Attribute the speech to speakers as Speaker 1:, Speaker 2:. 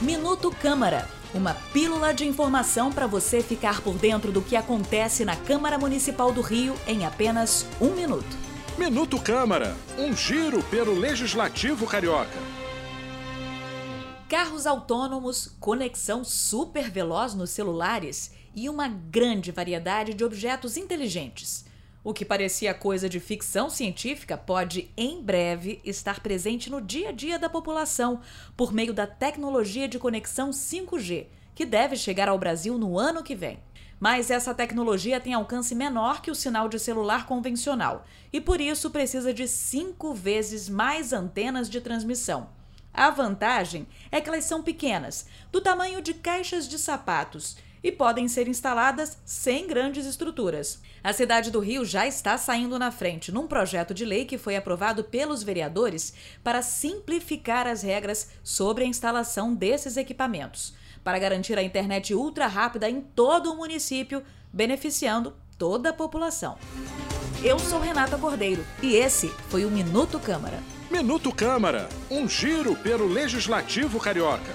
Speaker 1: Minuto Câmara. Uma pílula de informação para você ficar por dentro do que acontece na Câmara Municipal do Rio em apenas um minuto.
Speaker 2: Minuto Câmara. Um giro pelo Legislativo Carioca.
Speaker 1: Carros autônomos, conexão super veloz nos celulares e uma grande variedade de objetos inteligentes. O que parecia coisa de ficção científica pode, em breve, estar presente no dia a dia da população por meio da tecnologia de conexão 5G, que deve chegar ao Brasil no ano que vem. Mas essa tecnologia tem alcance menor que o sinal de celular convencional e, por isso, precisa de cinco vezes mais antenas de transmissão. A vantagem é que elas são pequenas, do tamanho de caixas de sapatos e podem ser instaladas sem grandes estruturas. A cidade do Rio já está saindo na frente num projeto de lei que foi aprovado pelos vereadores para simplificar as regras sobre a instalação desses equipamentos, para garantir a internet ultra rápida em todo o município, beneficiando toda a população. Eu sou Renata Cordeiro e esse foi o Minuto Câmara.
Speaker 2: Minuto Câmara. Um giro pelo Legislativo Carioca.